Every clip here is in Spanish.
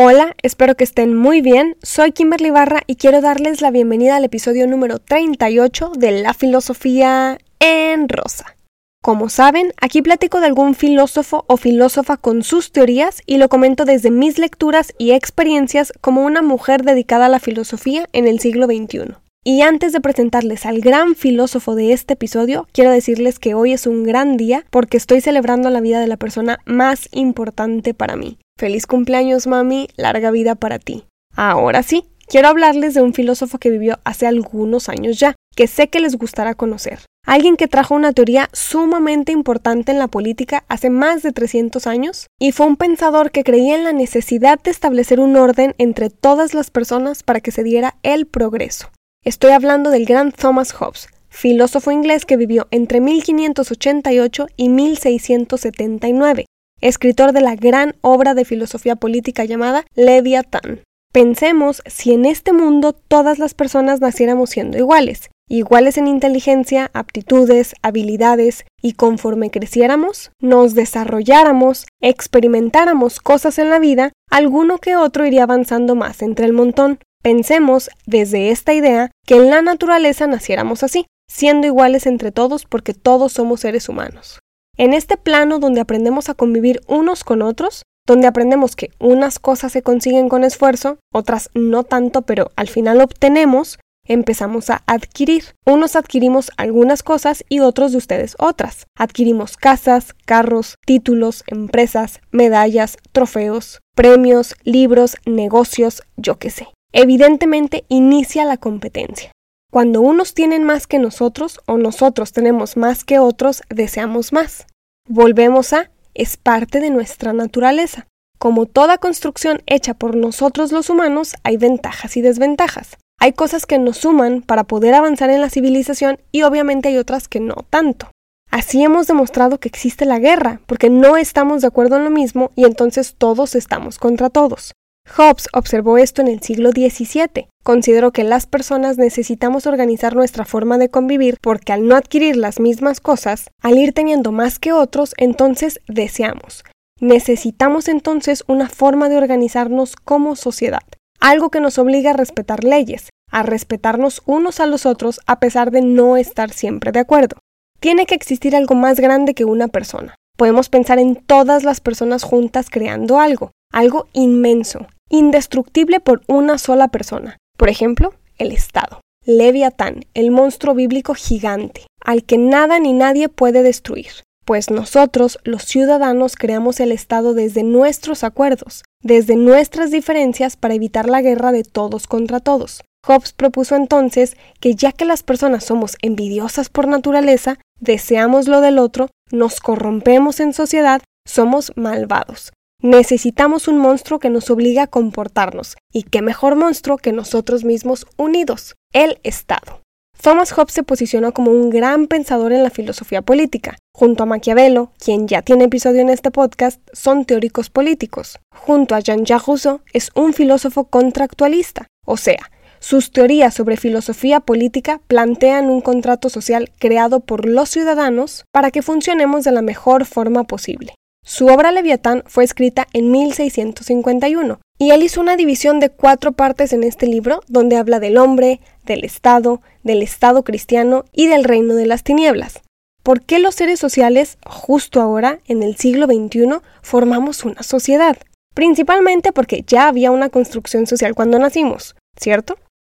Hola, espero que estén muy bien. Soy Kimberly Barra y quiero darles la bienvenida al episodio número 38 de La Filosofía en Rosa. Como saben, aquí platico de algún filósofo o filósofa con sus teorías y lo comento desde mis lecturas y experiencias como una mujer dedicada a la filosofía en el siglo XXI. Y antes de presentarles al gran filósofo de este episodio, quiero decirles que hoy es un gran día porque estoy celebrando la vida de la persona más importante para mí, Feliz cumpleaños, mami, larga vida para ti. Ahora sí, quiero hablarles de un filósofo que vivió hace algunos años ya, que sé que les gustará conocer. Alguien que trajo una teoría sumamente importante en la política hace más de 300 años y fue un pensador que creía en la necesidad de establecer un orden entre todas las personas para que se diera el progreso. Estoy hablando del gran Thomas Hobbes, filósofo inglés que vivió entre 1588 y 1679, escritor de la gran obra de filosofía política llamada Leviatán. Pensemos si en este mundo todas las personas naciéramos siendo iguales, iguales en inteligencia, aptitudes, habilidades, y conforme creciéramos, nos desarrolláramos, experimentáramos cosas en la vida, alguno que otro iría avanzando más entre el montón. Pensemos desde esta idea que en la naturaleza naciéramos así, siendo iguales entre todos porque todos somos seres humanos. En este plano donde aprendemos a convivir unos con otros, donde aprendemos que unas cosas se consiguen con esfuerzo, otras no tanto, pero al final obtenemos, empezamos a adquirir. Unos adquirimos algunas cosas y otros de ustedes otras. Adquirimos casas, carros, títulos, empresas, medallas, trofeos, premios, libros, negocios, yo qué sé. Evidentemente inicia la competencia. Cuando unos tienen más que nosotros o nosotros tenemos más que otros, deseamos más. Volvemos a es parte de nuestra naturaleza. Como toda construcción hecha por nosotros los humanos, hay ventajas y desventajas. Hay cosas que nos suman para poder avanzar en la civilización y obviamente hay otras que no tanto. Así hemos demostrado que existe la guerra, porque no estamos de acuerdo en lo mismo y entonces todos estamos contra todos. Hobbes observó esto en el siglo XVII. Consideró que las personas necesitamos organizar nuestra forma de convivir porque al no adquirir las mismas cosas, al ir teniendo más que otros, entonces deseamos. Necesitamos entonces una forma de organizarnos como sociedad, algo que nos obliga a respetar leyes, a respetarnos unos a los otros a pesar de no estar siempre de acuerdo. Tiene que existir algo más grande que una persona. Podemos pensar en todas las personas juntas creando algo, algo inmenso, indestructible por una sola persona. Por ejemplo, el Estado. Leviatán, el monstruo bíblico gigante, al que nada ni nadie puede destruir. Pues nosotros, los ciudadanos, creamos el Estado desde nuestros acuerdos, desde nuestras diferencias para evitar la guerra de todos contra todos. Hobbes propuso entonces que ya que las personas somos envidiosas por naturaleza, deseamos lo del otro, nos corrompemos en sociedad, somos malvados. Necesitamos un monstruo que nos obligue a comportarnos, y qué mejor monstruo que nosotros mismos unidos, el Estado. Thomas Hobbes se posicionó como un gran pensador en la filosofía política. Junto a Maquiavelo, quien ya tiene episodio en este podcast, son teóricos políticos. Junto a Jean-Jacques Rousseau es un filósofo contractualista, o sea, sus teorías sobre filosofía política plantean un contrato social creado por los ciudadanos para que funcionemos de la mejor forma posible. Su obra Leviatán fue escrita en 1651 y él hizo una división de cuatro partes en este libro donde habla del hombre, del Estado, del Estado cristiano y del reino de las tinieblas. ¿Por qué los seres sociales, justo ahora, en el siglo XXI, formamos una sociedad? Principalmente porque ya había una construcción social cuando nacimos, ¿cierto?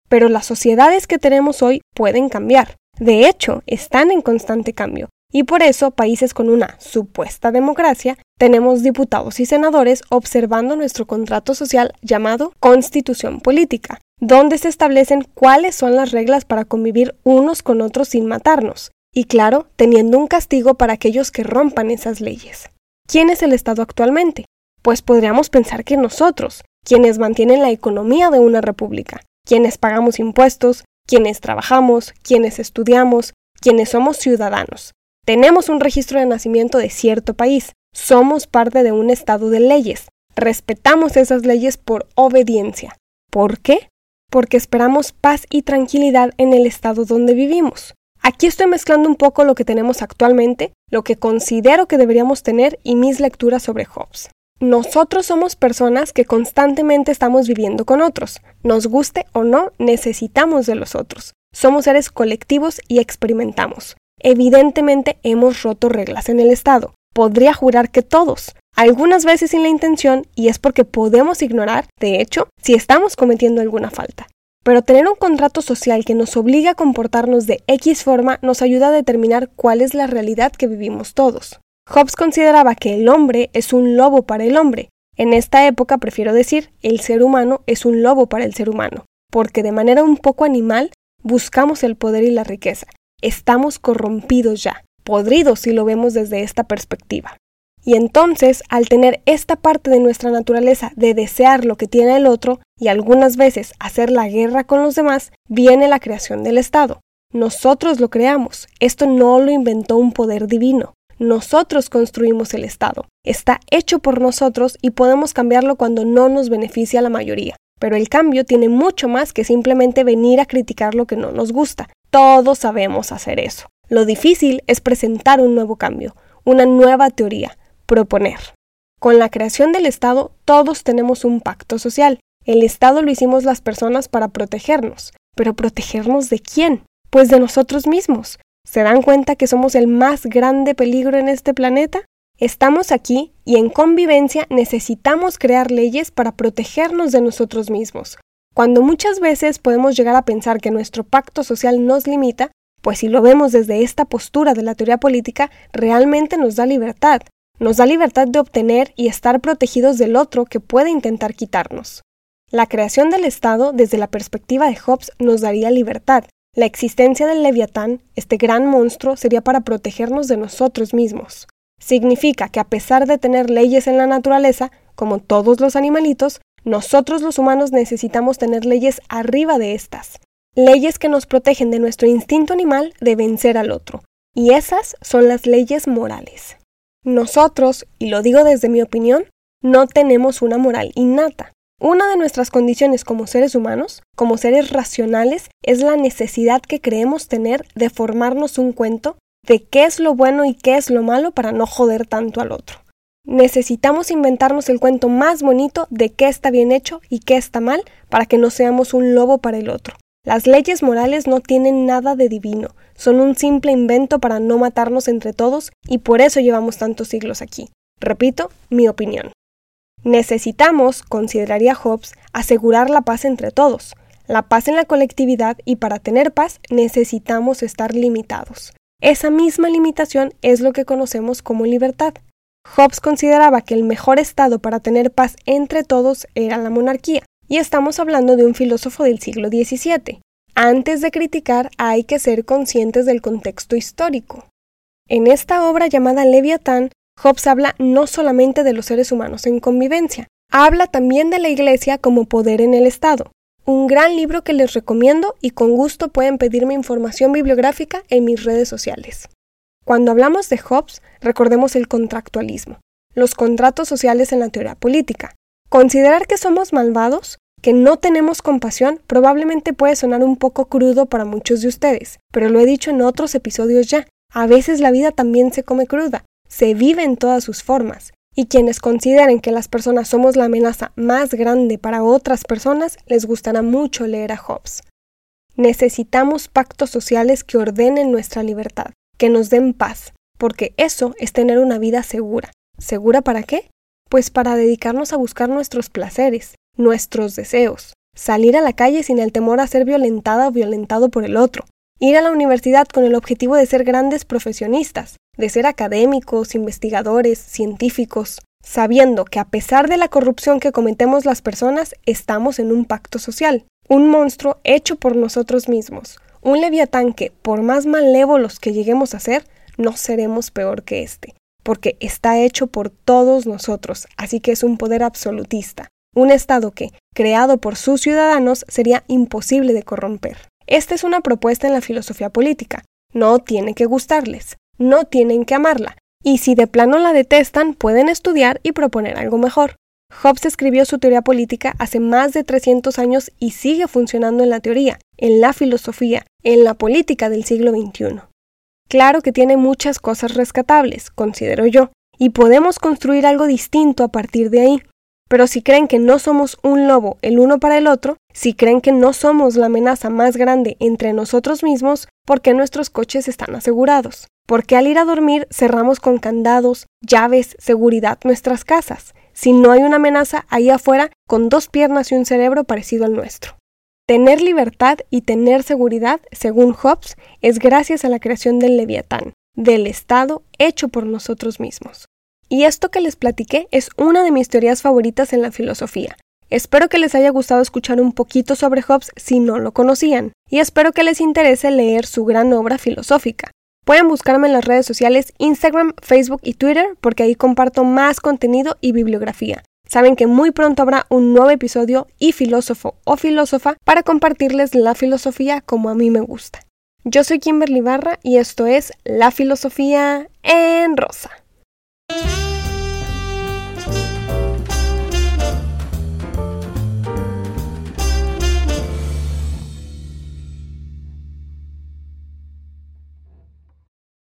Pero las sociedades que tenemos hoy pueden cambiar. De hecho, están en constante cambio, y por eso países con una supuesta democracia tenemos diputados y senadores observando nuestro contrato social llamado Constitución Política, donde se establecen cuáles son las reglas para convivir unos con otros sin matarnos, y claro, teniendo un castigo para aquellos que rompan esas leyes. ¿Quién es el Estado actualmente? Pues podríamos pensar que nosotros, quienes mantienen la economía de una república, quienes pagamos impuestos, quienes trabajamos, quienes estudiamos, quienes somos ciudadanos. Tenemos un registro de nacimiento de cierto país. Somos parte de un estado de leyes. Respetamos esas leyes por obediencia. ¿Por qué? Porque esperamos paz y tranquilidad en el estado donde vivimos. Aquí estoy mezclando un poco lo que tenemos actualmente, lo que considero que deberíamos tener y mis lecturas sobre Hobbes. Nosotros somos personas que constantemente estamos viviendo con otros. Nos guste o no, necesitamos de los otros. Somos seres colectivos y experimentamos. Evidentemente hemos roto reglas en el Estado. Podría jurar que todos, algunas veces sin la intención y es porque podemos ignorar, de hecho, si estamos cometiendo alguna falta. Pero tener un contrato social que nos obliga a comportarnos de X forma nos ayuda a determinar cuál es la realidad que vivimos todos. Hobbes consideraba que el hombre es un lobo para el hombre. En esta época prefiero decir, el ser humano es un lobo para el ser humano, porque de manera un poco animal buscamos el poder y la riqueza. Estamos corrompidos ya, podridos si lo vemos desde esta perspectiva. Y entonces, al tener esta parte de nuestra naturaleza de desear lo que tiene el otro y algunas veces hacer la guerra con los demás, viene la creación del Estado. Nosotros lo creamos, esto no lo inventó un poder divino. Nosotros construimos el Estado. Está hecho por nosotros y podemos cambiarlo cuando no nos beneficia a la mayoría. Pero el cambio tiene mucho más que simplemente venir a criticar lo que no nos gusta. Todos sabemos hacer eso. Lo difícil es presentar un nuevo cambio, una nueva teoría, proponer. Con la creación del Estado todos tenemos un pacto social. El Estado lo hicimos las personas para protegernos. ¿Pero protegernos de quién? Pues de nosotros mismos. ¿Se dan cuenta que somos el más grande peligro en este planeta? Estamos aquí y en convivencia necesitamos crear leyes para protegernos de nosotros mismos. Cuando muchas veces podemos llegar a pensar que nuestro pacto social nos limita, pues si lo vemos desde esta postura de la teoría política, realmente nos da libertad, nos da libertad de obtener y estar protegidos del otro que puede intentar quitarnos. La creación del Estado, desde la perspectiva de Hobbes, nos daría libertad. La existencia del leviatán, este gran monstruo, sería para protegernos de nosotros mismos. Significa que a pesar de tener leyes en la naturaleza, como todos los animalitos, nosotros los humanos necesitamos tener leyes arriba de estas. Leyes que nos protegen de nuestro instinto animal de vencer al otro. Y esas son las leyes morales. Nosotros, y lo digo desde mi opinión, no tenemos una moral innata. Una de nuestras condiciones como seres humanos, como seres racionales, es la necesidad que creemos tener de formarnos un cuento de qué es lo bueno y qué es lo malo para no joder tanto al otro. Necesitamos inventarnos el cuento más bonito de qué está bien hecho y qué está mal para que no seamos un lobo para el otro. Las leyes morales no tienen nada de divino, son un simple invento para no matarnos entre todos y por eso llevamos tantos siglos aquí. Repito, mi opinión. Necesitamos, consideraría Hobbes, asegurar la paz entre todos, la paz en la colectividad y para tener paz necesitamos estar limitados. Esa misma limitación es lo que conocemos como libertad. Hobbes consideraba que el mejor estado para tener paz entre todos era la monarquía, y estamos hablando de un filósofo del siglo XVII. Antes de criticar hay que ser conscientes del contexto histórico. En esta obra llamada Leviatán, Hobbes habla no solamente de los seres humanos en convivencia, habla también de la Iglesia como poder en el Estado. Un gran libro que les recomiendo y con gusto pueden pedirme información bibliográfica en mis redes sociales. Cuando hablamos de Hobbes, recordemos el contractualismo, los contratos sociales en la teoría política, Considerar que somos malvados, que no tenemos compasión, probablemente puede sonar un poco crudo para muchos de ustedes, pero lo he dicho en otros episodios ya. A veces la vida también se come cruda, se vive en todas sus formas, y quienes consideren que las personas somos la amenaza más grande para otras personas, les gustará mucho leer a Hobbes. Necesitamos pactos sociales que ordenen nuestra libertad, que nos den paz, porque eso es tener una vida segura. ¿Segura para qué? pues para dedicarnos a buscar nuestros placeres, nuestros deseos, salir a la calle sin el temor a ser violentada o violentado por el otro, ir a la universidad con el objetivo de ser grandes profesionistas, de ser académicos, investigadores, científicos, sabiendo que a pesar de la corrupción que cometemos las personas, estamos en un pacto social, un monstruo hecho por nosotros mismos, un leviatán que, por más malévolos que lleguemos a ser, no seremos peor que este porque está hecho por todos nosotros, así que es un poder absolutista, un Estado que, creado por sus ciudadanos, sería imposible de corromper. Esta es una propuesta en la filosofía política. No tiene que gustarles, no tienen que amarla, y si de plano la detestan, pueden estudiar y proponer algo mejor. Hobbes escribió su teoría política hace más de 300 años y sigue funcionando en la teoría, en la filosofía, en la política del siglo XXI. Claro que tiene muchas cosas rescatables, considero yo, y podemos construir algo distinto a partir de ahí. Pero si creen que no somos un lobo el uno para el otro, si creen que no somos la amenaza más grande entre nosotros mismos, ¿por qué nuestros coches están asegurados? ¿Por qué al ir a dormir cerramos con candados, llaves, seguridad nuestras casas? Si no hay una amenaza ahí afuera con dos piernas y un cerebro parecido al nuestro. Tener libertad y tener seguridad, según Hobbes, es gracias a la creación del leviatán, del Estado hecho por nosotros mismos. Y esto que les platiqué es una de mis teorías favoritas en la filosofía. Espero que les haya gustado escuchar un poquito sobre Hobbes si no lo conocían, y espero que les interese leer su gran obra filosófica. Pueden buscarme en las redes sociales Instagram, Facebook y Twitter porque ahí comparto más contenido y bibliografía. Saben que muy pronto habrá un nuevo episodio y filósofo o filósofa para compartirles la filosofía como a mí me gusta. Yo soy Kimberly Barra y esto es La Filosofía en Rosa.